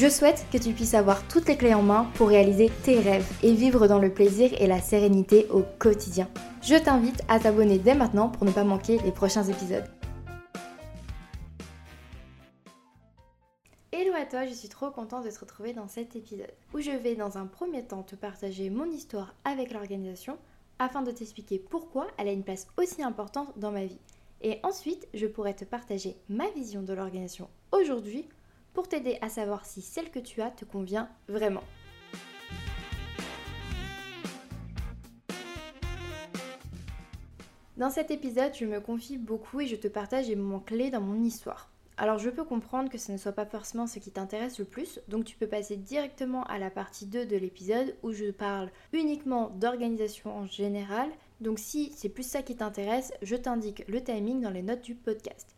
Je souhaite que tu puisses avoir toutes les clés en main pour réaliser tes rêves et vivre dans le plaisir et la sérénité au quotidien. Je t'invite à t'abonner dès maintenant pour ne pas manquer les prochains épisodes. Hello à toi, je suis trop contente de te retrouver dans cet épisode où je vais dans un premier temps te partager mon histoire avec l'organisation afin de t'expliquer pourquoi elle a une place aussi importante dans ma vie. Et ensuite, je pourrais te partager ma vision de l'organisation aujourd'hui pour t'aider à savoir si celle que tu as te convient vraiment. Dans cet épisode, je me confie beaucoup et je te partage les moments clés dans mon histoire. Alors je peux comprendre que ce ne soit pas forcément ce qui t'intéresse le plus, donc tu peux passer directement à la partie 2 de l'épisode où je parle uniquement d'organisation en général. Donc si c'est plus ça qui t'intéresse, je t'indique le timing dans les notes du podcast.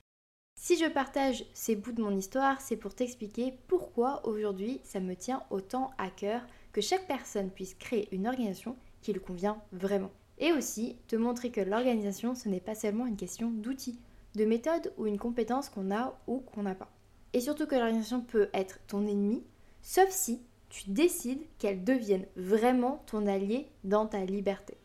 Si je partage ces bouts de mon histoire, c'est pour t'expliquer pourquoi aujourd'hui ça me tient autant à cœur que chaque personne puisse créer une organisation qui lui convient vraiment. Et aussi te montrer que l'organisation, ce n'est pas seulement une question d'outils, de méthode ou une compétence qu'on a ou qu'on n'a pas. Et surtout que l'organisation peut être ton ennemi, sauf si tu décides qu'elle devienne vraiment ton allié dans ta liberté.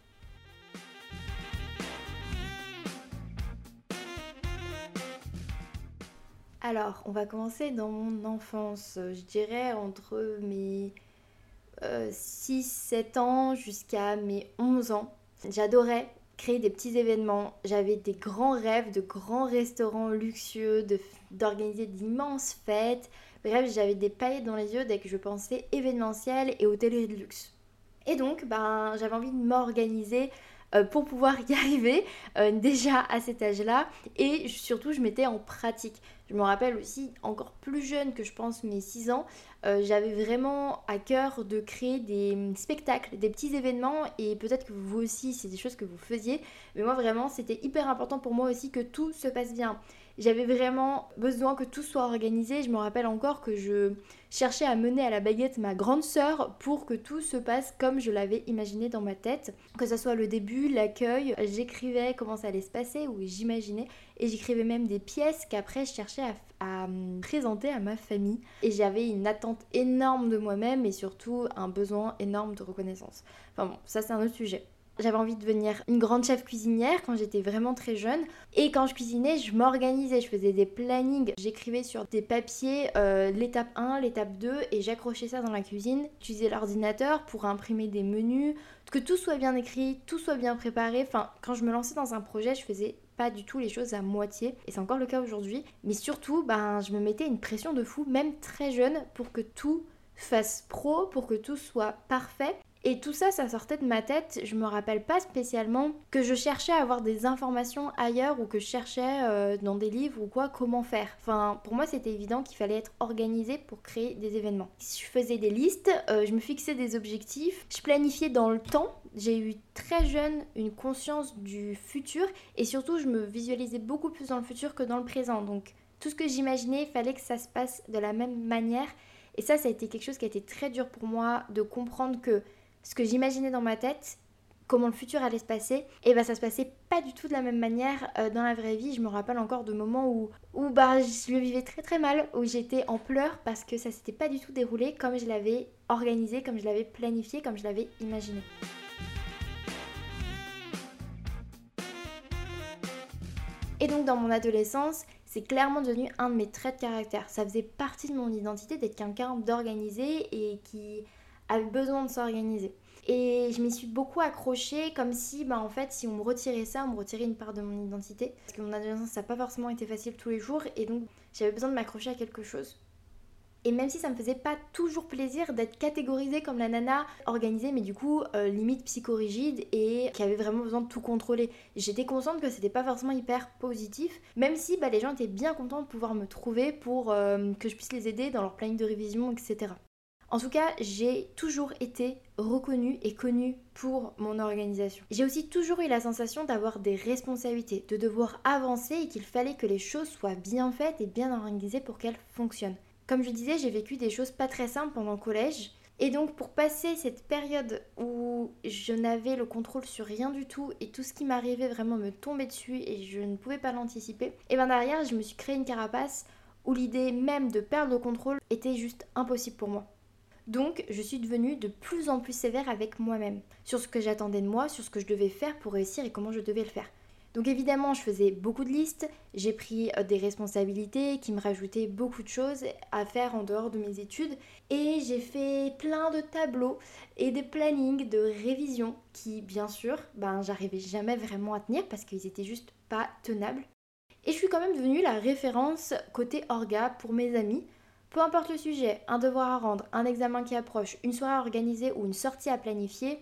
Alors, on va commencer dans mon enfance, je dirais entre mes 6-7 euh, ans jusqu'à mes 11 ans. J'adorais créer des petits événements, j'avais des grands rêves de grands restaurants luxueux, d'organiser d'immenses fêtes. Bref, j'avais des paillettes dans les yeux dès que je pensais événementiel et hôtellerie de luxe. Et donc, ben, j'avais envie de m'organiser euh, pour pouvoir y arriver euh, déjà à cet âge-là et surtout je mettais en pratique. Je me rappelle aussi encore plus jeune que je pense mes 6 ans, euh, j'avais vraiment à cœur de créer des spectacles, des petits événements et peut-être que vous aussi c'est des choses que vous faisiez, mais moi vraiment c'était hyper important pour moi aussi que tout se passe bien. J'avais vraiment besoin que tout soit organisé. Je me rappelle encore que je cherchais à mener à la baguette ma grande sœur pour que tout se passe comme je l'avais imaginé dans ma tête. Que ce soit le début, l'accueil, j'écrivais comment ça allait se passer ou j'imaginais. Et j'écrivais même des pièces qu'après je cherchais à, à présenter à ma famille. Et j'avais une attente énorme de moi-même et surtout un besoin énorme de reconnaissance. Enfin bon, ça c'est un autre sujet. J'avais envie de devenir une grande chef cuisinière quand j'étais vraiment très jeune. Et quand je cuisinais, je m'organisais, je faisais des plannings. J'écrivais sur des papiers euh, l'étape 1, l'étape 2 et j'accrochais ça dans la cuisine. J'utilisais l'ordinateur pour imprimer des menus, que tout soit bien écrit, tout soit bien préparé. Enfin, quand je me lançais dans un projet, je faisais pas du tout les choses à moitié et c'est encore le cas aujourd'hui. Mais surtout, ben, je me mettais une pression de fou, même très jeune, pour que tout fasse pro, pour que tout soit parfait. Et tout ça, ça sortait de ma tête. Je me rappelle pas spécialement que je cherchais à avoir des informations ailleurs ou que je cherchais euh, dans des livres ou quoi comment faire. Enfin, pour moi, c'était évident qu'il fallait être organisé pour créer des événements. Je faisais des listes, euh, je me fixais des objectifs, je planifiais dans le temps. J'ai eu très jeune une conscience du futur et surtout, je me visualisais beaucoup plus dans le futur que dans le présent. Donc, tout ce que j'imaginais, il fallait que ça se passe de la même manière. Et ça, ça a été quelque chose qui a été très dur pour moi de comprendre que ce que j'imaginais dans ma tête, comment le futur allait se passer, et bah ça se passait pas du tout de la même manière euh, dans la vraie vie. Je me rappelle encore de moments où, où bah, je le vivais très très mal, où j'étais en pleurs parce que ça s'était pas du tout déroulé comme je l'avais organisé, comme je l'avais planifié, comme je l'avais imaginé. Et donc dans mon adolescence, c'est clairement devenu un de mes traits de caractère. Ça faisait partie de mon identité d'être quelqu'un d'organisé et qui avait besoin de s'organiser. Et je m'y suis beaucoup accrochée comme si, bah, en fait, si on me retirait ça, on me retirait une part de mon identité. Parce que mon adolescence, ça n'a pas forcément été facile tous les jours. Et donc, j'avais besoin de m'accrocher à quelque chose. Et même si ça me faisait pas toujours plaisir d'être catégorisée comme la nana organisée, mais du coup, euh, limite psychorigide et qui avait vraiment besoin de tout contrôler. J'étais consciente que c'était pas forcément hyper positif, même si bah, les gens étaient bien contents de pouvoir me trouver pour euh, que je puisse les aider dans leur planning de révision, etc. En tout cas, j'ai toujours été reconnue et connue pour mon organisation. J'ai aussi toujours eu la sensation d'avoir des responsabilités, de devoir avancer et qu'il fallait que les choses soient bien faites et bien organisées pour qu'elles fonctionnent. Comme je disais, j'ai vécu des choses pas très simples pendant le collège. Et donc pour passer cette période où je n'avais le contrôle sur rien du tout et tout ce qui m'arrivait vraiment me tombait dessus et je ne pouvais pas l'anticiper, et bien derrière je me suis créé une carapace où l'idée même de perdre le contrôle était juste impossible pour moi. Donc, je suis devenue de plus en plus sévère avec moi-même, sur ce que j'attendais de moi, sur ce que je devais faire pour réussir et comment je devais le faire. Donc évidemment, je faisais beaucoup de listes, j'ai pris euh, des responsabilités qui me rajoutaient beaucoup de choses à faire en dehors de mes études et j'ai fait plein de tableaux et des plannings de révision qui bien sûr, ben j'arrivais jamais vraiment à tenir parce qu'ils étaient juste pas tenables. Et je suis quand même devenue la référence côté orga pour mes amis peu importe le sujet, un devoir à rendre, un examen qui approche, une soirée organisée ou une sortie à planifier,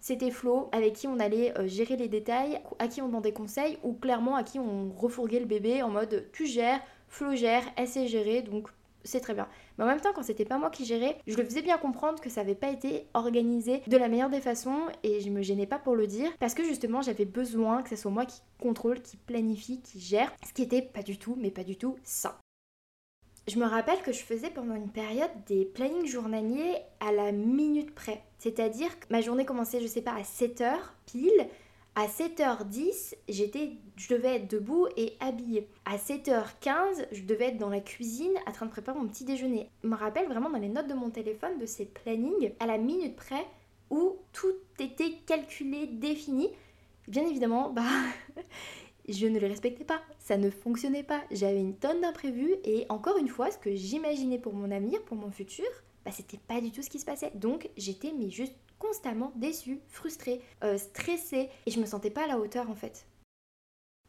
c'était Flo avec qui on allait euh, gérer les détails, à qui on demandait conseil ou clairement à qui on refourguait le bébé en mode tu gères, Flo gère, elle sait gérer donc c'est très bien. Mais en même temps, quand c'était pas moi qui gérais, je le faisais bien comprendre que ça avait pas été organisé de la meilleure des façons et je me gênais pas pour le dire parce que justement j'avais besoin que ce soit moi qui contrôle, qui planifie, qui gère, ce qui était pas du tout, mais pas du tout ça. Je me rappelle que je faisais pendant une période des plannings journaliers à la minute près. C'est-à-dire que ma journée commençait, je sais pas, à 7h pile. À 7h10, j'étais, je devais être debout et habillée. À 7h15, je devais être dans la cuisine en train de préparer mon petit déjeuner. Je me rappelle vraiment dans les notes de mon téléphone de ces plannings à la minute près où tout était calculé, défini. Bien évidemment, bah je ne les respectais pas, ça ne fonctionnait pas, j'avais une tonne d'imprévus et encore une fois, ce que j'imaginais pour mon avenir, pour mon futur, bah c'était pas du tout ce qui se passait. Donc j'étais mais juste constamment déçue, frustrée, euh, stressée et je me sentais pas à la hauteur en fait.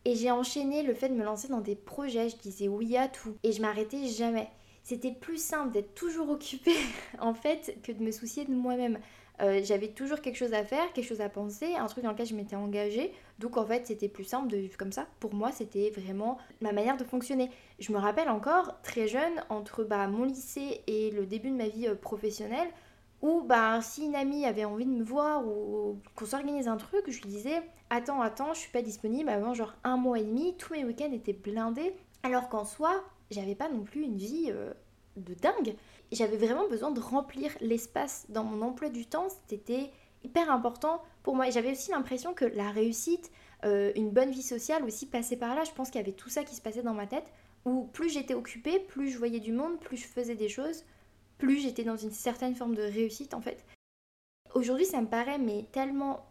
Et j'ai enchaîné le fait de me lancer dans des projets, je disais oui à tout et je m'arrêtais jamais. C'était plus simple d'être toujours occupée en fait que de me soucier de moi-même. Euh, j'avais toujours quelque chose à faire, quelque chose à penser, un truc dans lequel je m'étais engagée. Donc en fait, c'était plus simple de vivre comme ça. Pour moi, c'était vraiment ma manière de fonctionner. Je me rappelle encore, très jeune, entre bah, mon lycée et le début de ma vie euh, professionnelle, où bah, si une amie avait envie de me voir ou qu'on s'organise un truc, je lui disais Attends, attends, je suis pas disponible avant genre un mois et demi, tous mes week-ends étaient blindés. Alors qu'en soi, j'avais pas non plus une vie euh, de dingue j'avais vraiment besoin de remplir l'espace dans mon emploi du temps. C'était hyper important pour moi. J'avais aussi l'impression que la réussite, euh, une bonne vie sociale aussi passait par là. Je pense qu'il y avait tout ça qui se passait dans ma tête. Où plus j'étais occupée, plus je voyais du monde, plus je faisais des choses, plus j'étais dans une certaine forme de réussite en fait. Aujourd'hui, ça me paraît mais tellement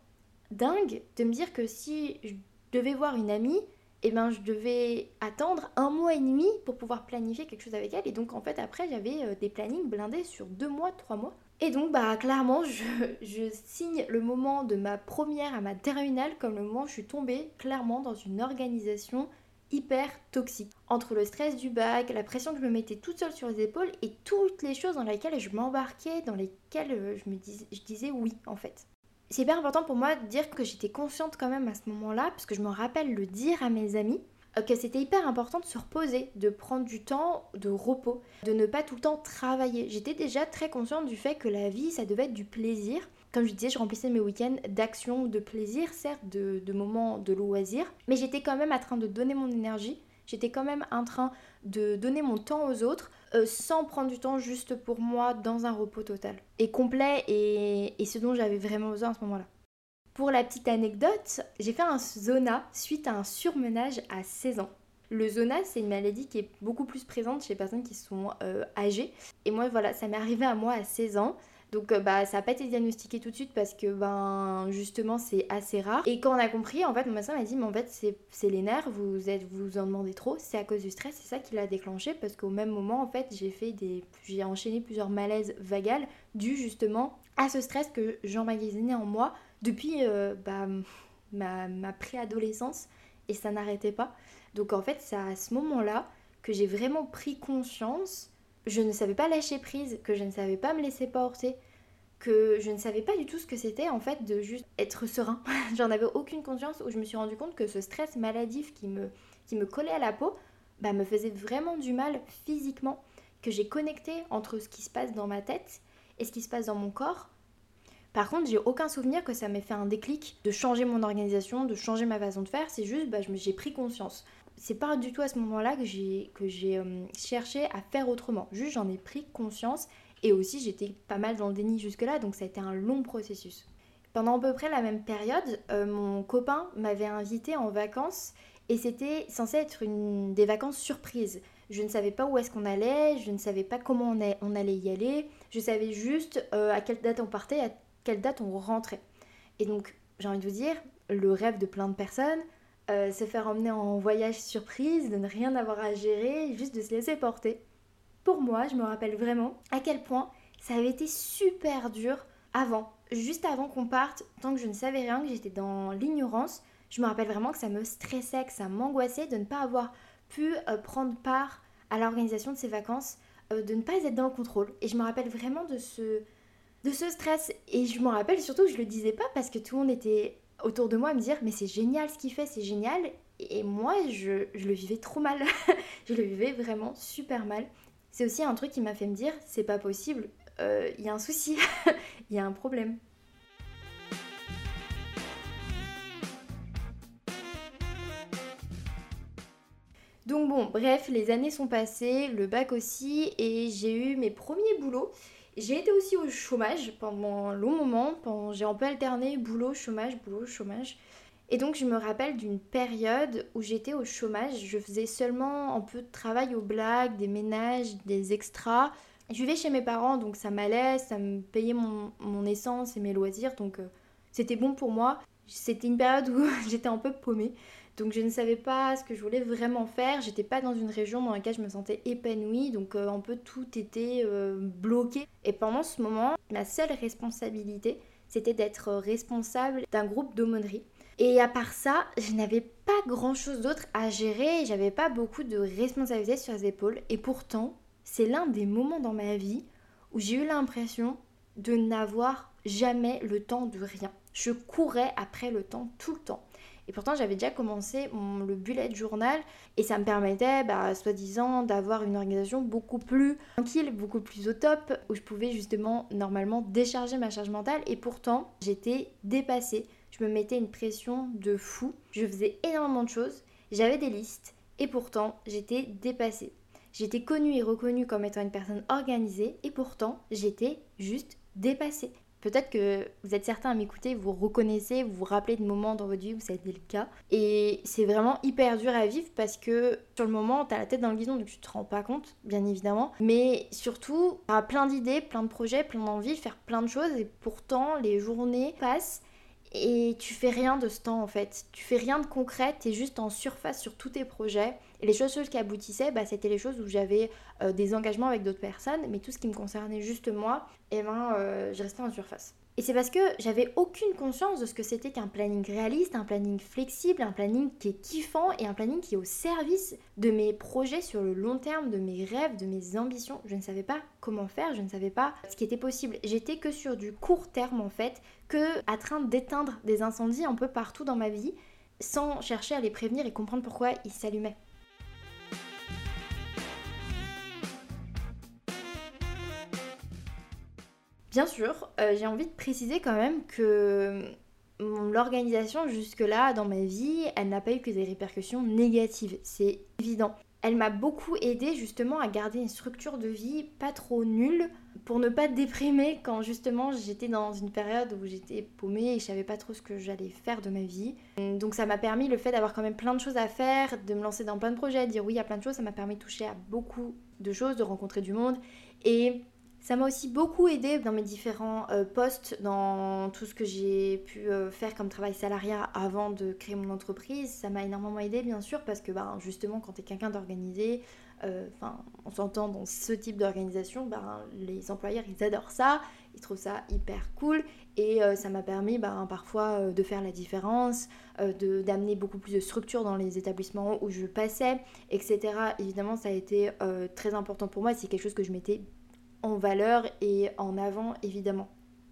dingue de me dire que si je devais voir une amie, et eh ben je devais attendre un mois et demi pour pouvoir planifier quelque chose avec elle. Et donc en fait après j'avais euh, des plannings blindés sur deux mois, trois mois. Et donc bah clairement je, je, signe le moment de ma première à ma terminale comme le moment où je suis tombée clairement dans une organisation hyper toxique. Entre le stress du bac, la pression que je me mettais toute seule sur les épaules et toutes les choses dans lesquelles je m'embarquais, dans lesquelles euh, je me je disais oui en fait c'est hyper important pour moi de dire que j'étais consciente quand même à ce moment-là, parce que je me rappelle le dire à mes amis, euh, que c'était hyper important de se reposer, de prendre du temps de repos, de ne pas tout le temps travailler. J'étais déjà très consciente du fait que la vie, ça devait être du plaisir. Comme je disais, je remplissais mes week-ends d'actions, de plaisir, certes, de, de moments de loisir, mais j'étais quand même en train de donner mon énergie, j'étais quand même en train de donner mon temps aux autres euh, sans prendre du temps juste pour moi dans un repos total et complet et, ce dont j'avais vraiment besoin à ce moment-là. Pour la petite anecdote, j'ai fait un zona suite à un surmenage à 16 ans. Le zona, c'est une maladie qui est beaucoup plus présente chez les personnes qui sont euh, âgées. Et moi, voilà, ça m'est arrivé à moi à 16 ans. Donc euh, bah ça n'a pas été diagnostiqué tout de suite parce que ben justement c'est assez rare. Et quand on a compris, en fait mon médecin m'a dit mais en fait c'est les nerfs, vous êtes vous en demandez trop, c'est à cause du stress, c'est ça qui l'a déclenché parce qu'au même moment en fait j'ai fait des j'ai enchaîné plusieurs malaises vagales dus justement à ce stress que j'emmagasinais en moi depuis euh, bah, ma, ma préadolescence et ça n'arrêtait pas. Donc en fait c'est à ce moment-là que j'ai vraiment pris conscience je ne savais pas lâcher prise, que je ne savais pas me laisser porter, que je ne savais pas du tout ce que c'était en fait de juste être serein. J'en avais aucune conscience où je me suis rendu compte que ce stress maladif qui me, qui me collait à la peau bah, me faisait vraiment du mal physiquement, que j'ai connecté entre ce qui se passe dans ma tête et ce qui se passe dans mon corps. Par contre, j'ai aucun souvenir que ça m'ait fait un déclic de changer mon organisation, de changer ma façon de faire. C'est juste, bah, j'ai pris conscience. C'est pas du tout à ce moment-là que j'ai que j'ai euh, cherché à faire autrement. Juste, j'en ai pris conscience et aussi j'étais pas mal dans le déni jusque-là, donc ça a été un long processus. Pendant à peu près la même période, euh, mon copain m'avait invité en vacances et c'était censé être une des vacances surprises. Je ne savais pas où est-ce qu'on allait, je ne savais pas comment on, on allait y aller, je savais juste euh, à quelle date on partait, à quelle date on rentrait. Et donc, j'ai envie de vous dire, le rêve de plein de personnes, euh, se faire emmener en voyage surprise, de ne rien avoir à gérer, juste de se laisser porter. Pour moi, je me rappelle vraiment à quel point ça avait été super dur avant juste avant qu'on parte, tant que je ne savais rien, que j'étais dans l'ignorance, je me rappelle vraiment que ça me stressait, que ça m'angoissait de ne pas avoir pu euh, prendre part à l'organisation de ces vacances, euh, de ne pas être dans le contrôle. Et je me rappelle vraiment de ce, de ce stress. Et je me rappelle surtout que je le disais pas parce que tout le monde était autour de moi à me dire mais c'est génial ce qu'il fait, c'est génial. Et moi, je, je le vivais trop mal. je le vivais vraiment super mal. C'est aussi un truc qui m'a fait me dire c'est pas possible, il euh, y a un souci, il y a un problème. Donc bon, bref, les années sont passées, le bac aussi, et j'ai eu mes premiers boulots. J'ai été aussi au chômage pendant un long moment, j'ai un peu alterné boulot, chômage, boulot, chômage. Et donc je me rappelle d'une période où j'étais au chômage, je faisais seulement un peu de travail aux blagues, des ménages, des extras, je vivais chez mes parents, donc ça m'allait, ça me payait mon, essence et mes loisirs, donc euh, c'était bon pour moi. C'était une période où j'étais un peu paumée, donc je ne savais pas ce que je voulais vraiment faire. J'étais pas dans une région dans laquelle je me sentais épanouie, donc euh, un peu tout était euh, bloqué. Et pendant ce moment, ma seule responsabilité, c'était d'être responsable d'un groupe d'aumônerie. Et à part ça, je n'avais pas grand chose d'autre à gérer, j'avais pas beaucoup de responsabilités sur les épaules, et pourtant, c'est l'un des moments dans ma vie où j'ai eu l'impression de n'avoir jamais le temps de rien. Je courais après le temps tout le temps. Et pourtant, j'avais déjà commencé le bullet journal et ça me permettait, bah, soi-disant, d'avoir une organisation beaucoup plus tranquille, beaucoup plus au top, où je pouvais justement, normalement, décharger ma charge mentale. Et pourtant, j'étais dépassée. Je me mettais une pression de fou. Je faisais énormément de choses. J'avais des listes. Et pourtant, j'étais dépassée. J'étais connue et reconnue comme étant une personne organisée et pourtant j'étais juste dépassée. Peut-être que vous êtes certains à m'écouter, vous reconnaissez, vous vous rappelez de moments dans votre vie où ça a été le cas. Et c'est vraiment hyper dur à vivre parce que sur le moment, t'as la tête dans le guidon, donc tu te rends pas compte, bien évidemment. Mais surtout, t'as plein d'idées, plein de projets, plein d'envies, faire plein de choses. Et pourtant, les journées passent et tu fais rien de ce temps en fait. Tu fais rien de concret, tu es juste en surface sur tous tes projets. Et les choses qui aboutissaient, bah, c'était les choses où j'avais euh, des engagements avec d'autres personnes, mais tout ce qui me concernait juste moi, et eh ben, euh, je restais en surface. Et c'est parce que j'avais aucune conscience de ce que c'était qu'un planning réaliste, un planning flexible, un planning qui est kiffant et un planning qui est au service de mes projets sur le long terme, de mes rêves, de mes ambitions. Je ne savais pas comment faire, je ne savais pas ce qui était possible. J'étais que sur du court terme en fait, que à train d'éteindre des incendies un peu partout dans ma vie, sans chercher à les prévenir et comprendre pourquoi ils s'allumaient. Bien sûr, euh, j'ai envie de préciser quand même que l'organisation jusque-là dans ma vie, elle n'a pas eu que des répercussions négatives, c'est évident. Elle m'a beaucoup aidé justement à garder une structure de vie pas trop nulle pour ne pas déprimer quand justement j'étais dans une période où j'étais paumée et je savais pas trop ce que j'allais faire de ma vie. Donc ça m'a permis le fait d'avoir quand même plein de choses à faire, de me lancer dans plein de projets, de dire oui à plein de choses, ça m'a permis de toucher à beaucoup de choses, de rencontrer du monde et ça m'a aussi beaucoup aidé dans mes différents euh, postes, dans tout ce que j'ai pu euh, faire comme travail salariat avant de créer mon entreprise. Ça m'a énormément aidé, bien sûr, parce que ben, justement, quand tu es quelqu'un d'organisé, euh, enfin, on s'entend dans ce type d'organisation, ben, les employeurs, ils adorent ça, ils trouvent ça hyper cool. Et ça m'a permis ben, parfois de faire la différence, d'amener beaucoup plus de structure dans les établissements où je passais, etc. Évidemment, ça a été très important pour moi. C'est quelque chose que je m'étais en valeur et en avant évidemment.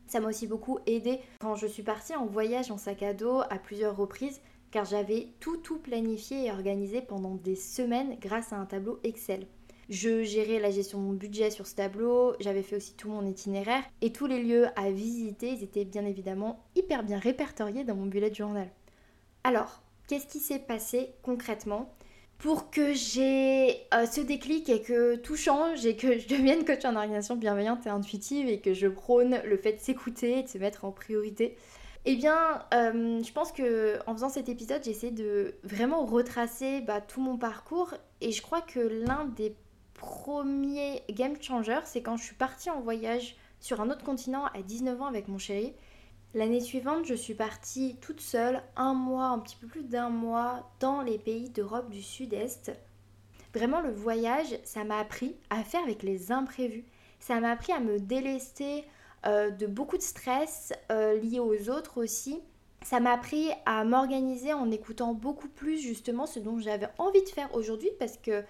Ça m'a aussi beaucoup aidé quand je suis partie en voyage en sac à dos à plusieurs reprises car j'avais tout tout planifié et organisé pendant des semaines grâce à un tableau Excel. Je gérais la gestion de mon budget sur ce tableau, j'avais fait aussi tout mon itinéraire et tous les lieux à visiter, étaient bien évidemment hyper bien répertoriés dans mon bullet journal. Alors, qu'est-ce qui s'est passé concrètement? Pour que j'ai euh, ce déclic et que tout change et que je devienne coach en organisation bienveillante et intuitive et que je prône le fait de s'écouter et de se mettre en priorité eh bien, euh, je pense que en faisant cet épisode, j'essaie de vraiment retracer bah, tout mon parcours. Et je crois que l'un des premiers game changers, c'est quand je suis partie en voyage sur un autre continent à 19 ans avec mon chéri. L'année suivante, je suis partie toute seule, un mois, un petit peu plus d'un mois, dans les pays d'Europe du Sud-Est. Vraiment, le voyage, ça m'a appris à faire avec les imprévus. Ça m'a appris à me délester euh, de beaucoup de stress euh, lié aux autres aussi. Ça m'a appris à m'organiser en écoutant beaucoup plus justement ce dont j'avais envie de faire aujourd'hui parce que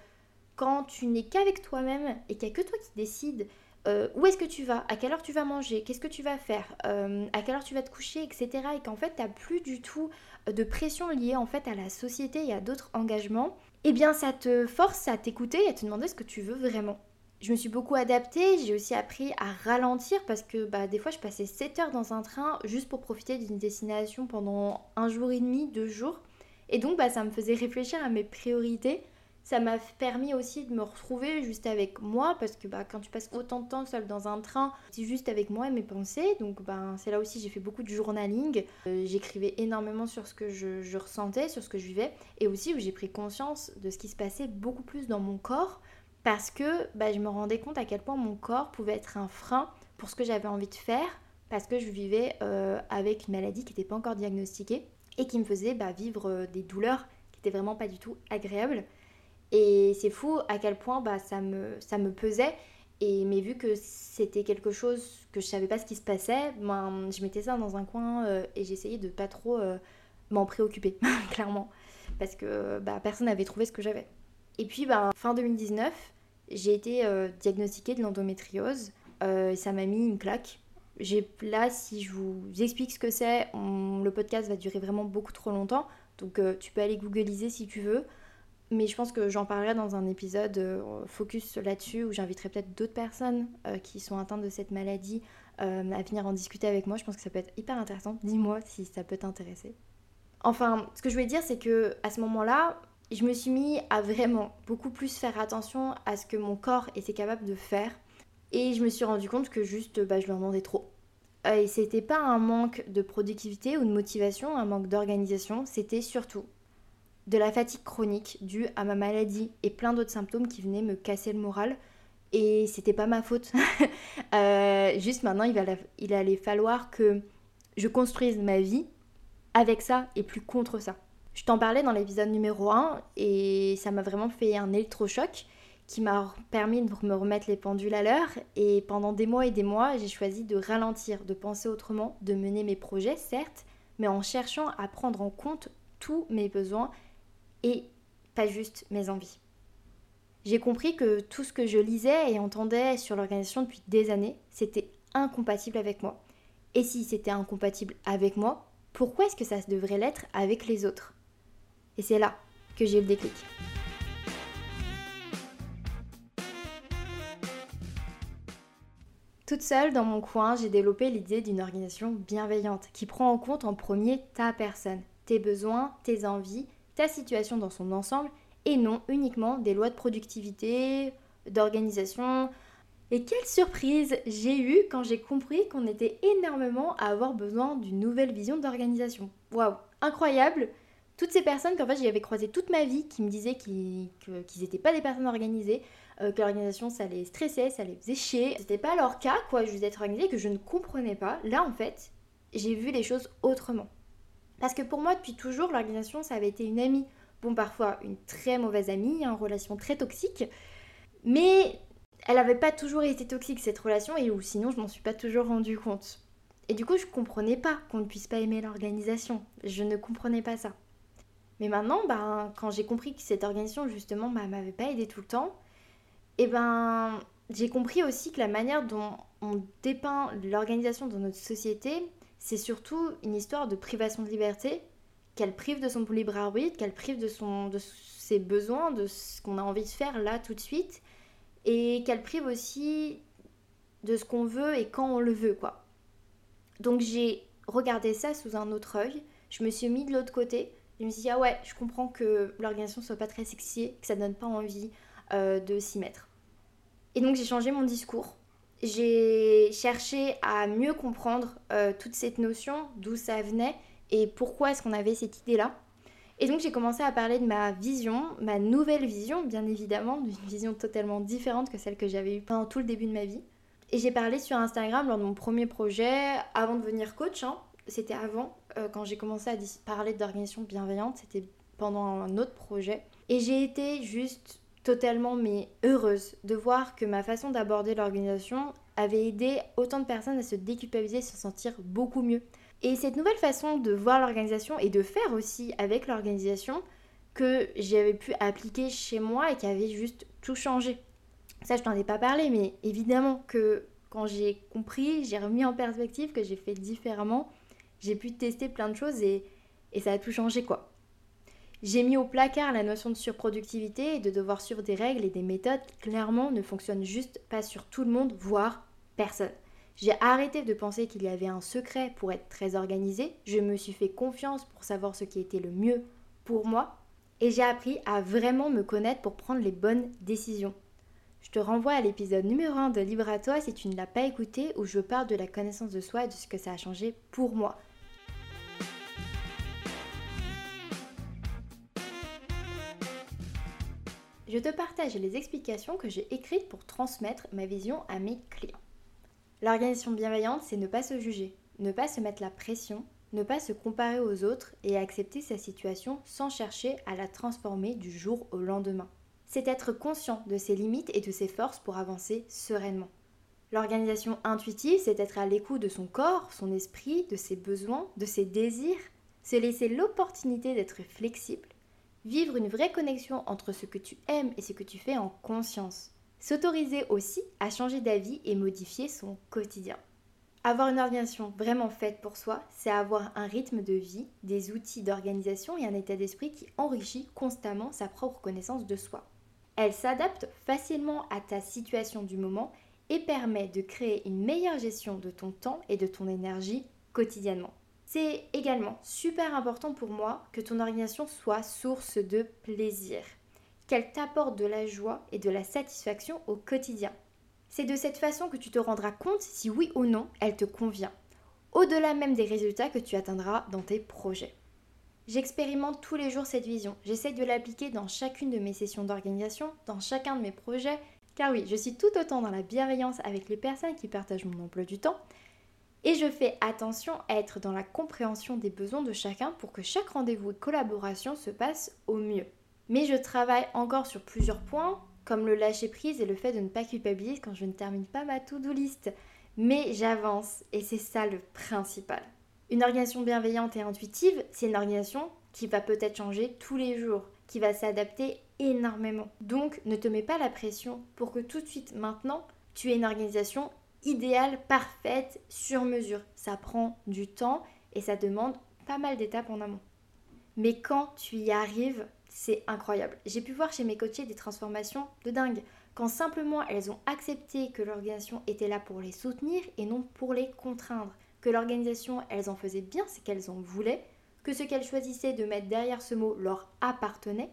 quand tu n'es qu'avec toi-même et qu'il n'y a que toi qui décides euh, où est-ce que tu vas, à quelle heure tu vas manger, qu'est-ce que tu vas faire, à quelle heure tu vas te coucher, etc. Et qu'en fait, tu n'as plus du tout de pression liée en fait à la société et à d'autres engagements, eh bien ça te force à t'écouter et à te demander ce que tu veux vraiment. Je me suis beaucoup adaptée, j'ai aussi appris à ralentir parce que bah, des fois je passais 7 heures dans un train juste pour profiter d'une destination pendant un jour et demi, deux jours. Et donc bah, ça me faisait réfléchir à mes priorités. Ça m'a permis aussi de me retrouver juste avec moi parce que bah, quand tu passes autant de temps seul dans un train, c'est juste avec moi et mes pensées. Donc bah, c'est là aussi j'ai fait beaucoup de journaling. Euh, j'écrivais énormément sur ce que je, ressentais, sur ce que je vivais. Et aussi j'ai pris conscience de ce qui se passait beaucoup plus dans mon corps parce que bah, je me rendais compte à quel point mon corps pouvait être un frein pour ce que j'avais envie de faire, parce que je vivais euh, avec une maladie qui n'était pas encore diagnostiquée et qui me faisait bah, vivre euh, des douleurs qui n'étaient vraiment pas du tout agréables. Et c'est fou à quel point bah, ça, me, ça me pesait. Et mais vu que c'était quelque chose que je savais pas ce qui se passait, ben, je mettais ça dans un coin euh, et j'essayais de pas trop m'en préoccuper, clairement. Parce que bah, personne n'avait trouvé ce que j'avais. Et puis, ben, fin 2019, j'ai été euh, diagnostiquée de l'endométriose. Euh, ça m'a mis une claque. Là, si je vous explique ce que c'est, le podcast va durer vraiment beaucoup trop longtemps. Donc euh, tu peux aller googliser si tu veux. Mais je pense que j'en parlerai dans un épisode focus là-dessus où j'inviterai peut-être d'autres personnes qui sont atteintes de cette maladie à venir en discuter avec moi. Je pense que ça peut être hyper intéressant. Dis-moi si ça peut t'intéresser. Enfin, ce que je voulais dire, c'est que à ce moment-là, je me suis mis à vraiment beaucoup plus faire attention à ce que mon corps était capable de faire. Et je me suis rendu compte que juste, bah, je lui demandais trop. Euh, et c'était pas un manque de productivité ou de motivation, un manque d'organisation, c'était surtout de la fatigue chronique due à ma maladie et plein d'autres symptômes qui venaient me casser le moral. Et c'était pas ma faute. Euh, juste maintenant, il, il allait falloir que je construise ma vie avec ça et plus contre ça. Je t'en parlais dans l'épisode numéro 1 et ça m'a vraiment fait un électrochoc qui m'a permis de me remettre les pendules à l'heure. Et pendant des mois et des mois, j'ai choisi de ralentir, de penser autrement, de mener mes projets, certes, mais en cherchant à prendre en compte tous mes besoins et pas juste mes envies. J'ai compris que tout ce que je lisais et entendais sur l'organisation depuis des années, c'était incompatible avec moi. Et si c'était incompatible avec moi, pourquoi est-ce que ça devrait l'être avec les autres? Et c'est là que j'ai le déclic. Toute seule dans mon coin, j'ai développé l'idée d'une organisation bienveillante qui prend en compte en premier ta personne, tes besoins, tes envies, ta situation dans son ensemble et non uniquement des lois de productivité, d'organisation. Et quelle surprise j'ai eue quand j'ai compris qu'on était énormément à avoir besoin d'une nouvelle vision d'organisation. Waouh, incroyable toutes ces personnes qu'en fait j'y avais croisé toute ma vie, qui me disaient qu'ils n'étaient pas des personnes organisées, euh, que l'organisation ça les stressait, ça les faisait chier. C'était pas leur cas, quoi, je vous être organisée, que je ne comprenais pas. Là en fait, j'ai vu les choses autrement. Parce que pour moi, depuis toujours, l'organisation ça avait été une amie. Bon, parfois une très mauvaise amie, une relation très toxique, mais elle n'avait pas toujours été toxique cette relation, et ou sinon je m'en suis pas toujours rendu compte. Et du coup, je comprenais pas qu'on ne puisse pas aimer l'organisation. Je ne comprenais pas ça. Mais maintenant, ben, quand j'ai compris que cette organisation, justement, ne bah, m'avait pas aidé tout le temps, et eh ben, j'ai compris aussi que la manière dont on dépeint l'organisation dans notre société, c'est surtout une histoire de privation de liberté, qu'elle prive de son libre arbitre, qu'elle prive de, son, de ses besoins, de ce qu'on a envie de faire là tout de suite. et qu'elle prive aussi de ce qu'on veut et quand on le veut, quoi. Donc j'ai regardé ça sous un autre œil, je me suis mis de l'autre côté, je me suis dit, ah ouais, je comprends que l'organisation soit pas très sexy, que ça donne pas envie euh, de s'y mettre. Et donc j'ai changé mon discours. J'ai cherché à mieux comprendre euh, toute cette notion, d'où ça venait et pourquoi est-ce qu'on avait cette idée-là. Et donc j'ai commencé à parler de ma vision, ma nouvelle vision, bien évidemment, d'une vision totalement différente que celle que j'avais eue pendant tout le début de ma vie. Et j'ai parlé sur Instagram lors de mon premier projet, avant de devenir coach. Hein. C'était avant, euh, quand j'ai commencé à parler d'organisation bienveillante, c'était pendant un autre projet. Et j'ai été juste totalement mais heureuse de voir que ma façon d'aborder l'organisation avait aidé autant de personnes à se déculpabiliser, se sentir beaucoup mieux. Et cette nouvelle façon de voir l'organisation et de faire aussi avec l'organisation que j'avais pu appliquer chez moi et qui avait juste tout changé. Ça, je t'en ai pas parlé, mais évidemment que quand j'ai compris, j'ai remis en perspective que j'ai fait différemment, j'ai pu tester plein de choses et, et ça a tout changé quoi. J'ai mis au placard la notion de surproductivité et de devoir suivre des règles et des méthodes qui clairement ne fonctionnent juste pas sur tout le monde, voire personne. J'ai arrêté de penser qu'il y avait un secret pour être très organisé, je me suis fait confiance pour savoir ce qui était le mieux pour moi et j'ai appris à vraiment me connaître pour prendre les bonnes décisions. Je te renvoie à l'épisode numéro 1 de Libre à toi si tu ne l'as pas écouté où je parle de la connaissance de soi et de ce que ça a changé pour moi. Je te partage les explications que j'ai écrites pour transmettre ma vision à mes clients. L'organisation bienveillante, c'est ne pas se juger, ne pas se mettre la pression, ne pas se comparer aux autres et accepter sa situation sans chercher à la transformer du jour au lendemain. C'est être conscient de ses limites et de ses forces pour avancer sereinement. L'organisation intuitive, c'est être à l'écoute de son corps, son esprit, de ses besoins, de ses désirs, se laisser l'opportunité d'être flexible, vivre une vraie connexion entre ce que tu aimes et ce que tu fais en conscience. S'autoriser aussi à changer d'avis et modifier son quotidien. Avoir une organisation vraiment faite pour soi, c'est avoir un rythme de vie, des outils d'organisation et un état d'esprit qui enrichit constamment sa propre connaissance de soi. Elle s'adapte facilement à ta situation du moment et permet de créer une meilleure gestion de ton temps et de ton énergie quotidiennement. C'est également super important pour moi que ton organisation soit source de plaisir qu'elle t'apporte de la joie et de la satisfaction au quotidien. C'est de cette façon que tu te rendras compte si oui ou non elle te convient, au-delà même des résultats que tu atteindras dans tes projets. J'expérimente tous les jours cette vision, j'essaie de l'appliquer dans chacune de mes sessions d'organisation, dans chacun de mes projets, car oui, je suis tout autant dans la bienveillance avec les personnes qui partagent mon emploi du temps, et je fais attention à être dans la compréhension des besoins de chacun pour que chaque rendez-vous de collaboration se passe au mieux. Mais je travaille encore sur plusieurs points, comme le lâcher prise et le fait de ne pas culpabiliser quand je ne termine pas ma to-do list. Mais j'avance et c'est ça le principal. Une organisation bienveillante et intuitive, c'est une organisation qui va peut-être changer tous les jours, qui va s'adapter énormément. Donc ne te mets pas la pression pour que tout de suite maintenant, tu aies une organisation idéale, parfaite, sur mesure. Ça prend du temps et ça demande pas mal d'étapes en amont. Mais quand tu y arrives, c'est incroyable. J'ai pu voir chez mes coachés des transformations de dingue. Quand simplement elles ont accepté que l'organisation était là pour les soutenir et non pour les contraindre. Que l'organisation, elles en faisaient bien ce qu'elles en voulaient. Que ce qu'elles choisissaient de mettre derrière ce mot leur appartenait.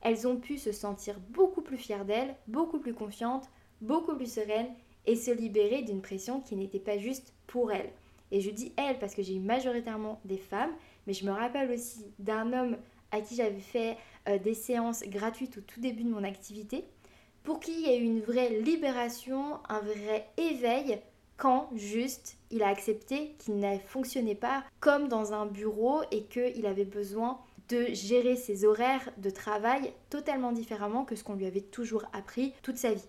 Elles ont pu se sentir beaucoup plus fières d'elles, beaucoup plus confiantes, beaucoup plus sereines et se libérer d'une pression qui n'était pas juste pour elles. Et je dis elles parce que j'ai eu majoritairement des femmes, mais je me rappelle aussi d'un homme à qui j'avais fait euh, des séances gratuites au tout début de mon activité, pour qu'il y ait une vraie libération, un vrai éveil quand juste il a accepté qu'il ne fonctionnait pas comme dans un bureau et qu'il avait besoin de gérer ses horaires de travail totalement différemment que ce qu'on lui avait toujours appris toute sa vie.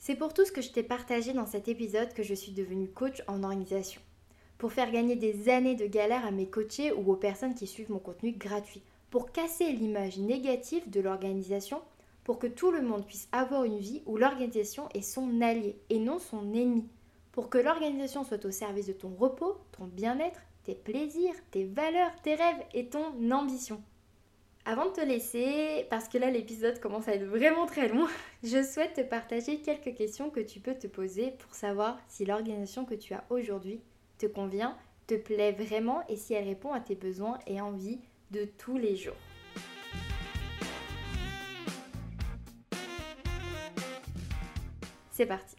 C'est pour tout ce que je t'ai partagé dans cet épisode que je suis devenue coach en organisation. Pour faire gagner des années de galère à mes coachés ou aux personnes qui suivent mon contenu gratuit pour casser l'image négative de l'organisation, pour que tout le monde puisse avoir une vie où l'organisation est son allié et non son ennemi, pour que l'organisation soit au service de ton repos, ton bien-être, tes plaisirs, tes valeurs, tes rêves et ton ambition. Avant de te laisser, parce que là l'épisode commence à être vraiment très long, je souhaite te partager quelques questions que tu peux te poser pour savoir si l'organisation que tu as aujourd'hui te convient, te plaît vraiment et si elle répond à tes besoins et envies de tous les jours. C'est parti.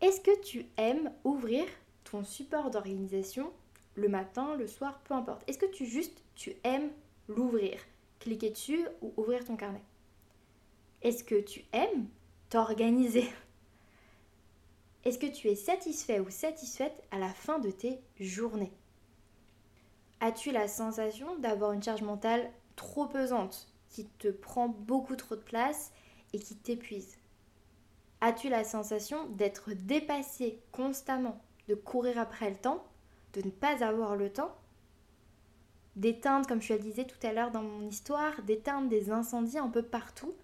Est-ce que tu aimes ouvrir ton support d'organisation le matin, le soir, peu importe? Est-ce que tu juste tu aimes l'ouvrir, cliquer dessus ou ouvrir ton carnet. Est-ce que tu aimes t'organiser? Est-ce que tu es satisfait ou satisfaite à la fin de tes journées? As-tu la sensation d'avoir une charge mentale trop pesante qui te prend beaucoup trop de place et qui t'épuise? As-tu la sensation d'être dépassé constamment, de courir après le temps, de ne pas avoir le temps D'éteindre, comme je le disais tout à l'heure dans mon histoire, d'éteindre des incendies un peu partout,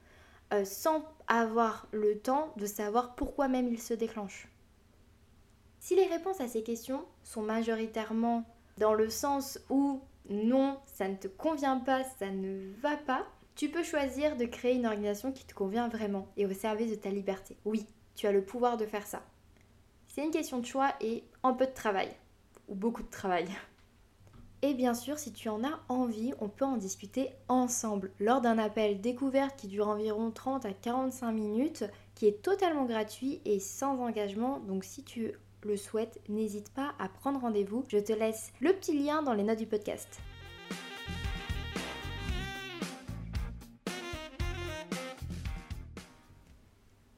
euh, sans avoir le temps de savoir pourquoi même ils se déclenchent. Si les réponses à ces questions sont majoritairement dans le sens où non, ça ne te convient pas, ça ne va pas, tu peux choisir de créer une organisation qui te convient vraiment et au service de ta liberté. Oui, tu as le pouvoir de faire ça. C'est une question de choix et un peu de travail, ou beaucoup de travail. Et bien sûr, si tu en as envie, on peut en discuter ensemble lors d'un appel découverte qui dure environ 30 à 45 minutes, qui est totalement gratuit et sans engagement. Donc si tu le souhaites, n'hésite pas à prendre rendez-vous. Je te laisse le petit lien dans les notes du podcast.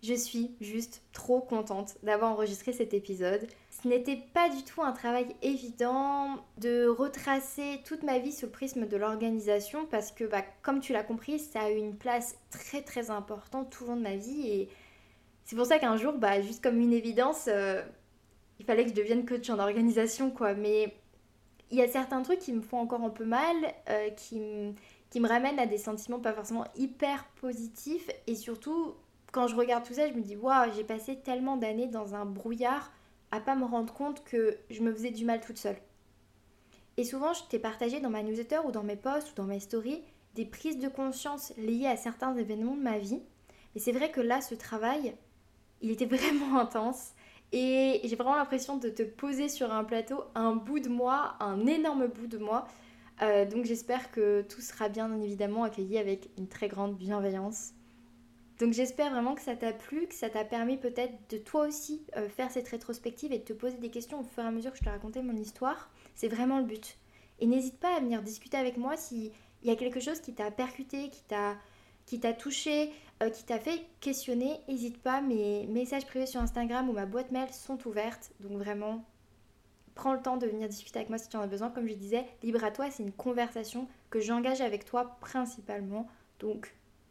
Je suis juste trop contente d'avoir enregistré cet épisode. Ce n'était pas du tout un travail évident de retracer toute ma vie sous le prisme de l'organisation parce que, bah, comme tu l'as compris, ça a eu une place très très importante tout au long de ma vie et c'est pour ça qu'un jour, bah, juste comme une évidence, euh, il fallait que je devienne coach en organisation quoi. Mais il y a certains trucs qui me font encore un peu mal, euh, qui, qui me ramènent à des sentiments pas forcément hyper positifs et surtout quand je regarde tout ça, je me dis waouh, j'ai passé tellement d'années dans un brouillard à pas me rendre compte que je me faisais du mal toute seule. Et souvent, je t'ai partagé dans ma newsletter ou dans mes posts ou dans mes stories des prises de conscience liées à certains événements de ma vie. Et c'est vrai que là, ce travail, il était vraiment intense. Et j'ai vraiment l'impression de te poser sur un plateau un bout de moi, un énorme bout de moi. Euh, donc j'espère que tout sera bien évidemment accueilli avec une très grande bienveillance. Donc j'espère vraiment que ça t'a plu, que ça t'a permis peut-être de toi aussi euh, faire cette rétrospective et de te poser des questions au fur et à mesure que je te racontais mon histoire. C'est vraiment le but. Et n'hésite pas à venir discuter avec moi s'il y a quelque chose qui t'a percuté, qui t'a touché, euh, qui t'a fait questionner, n'hésite pas, mes messages privés sur Instagram ou ma boîte mail sont ouvertes. Donc vraiment, prends le temps de venir discuter avec moi si tu en as besoin. Comme je disais, libre à toi, c'est une conversation que j'engage avec toi principalement. Donc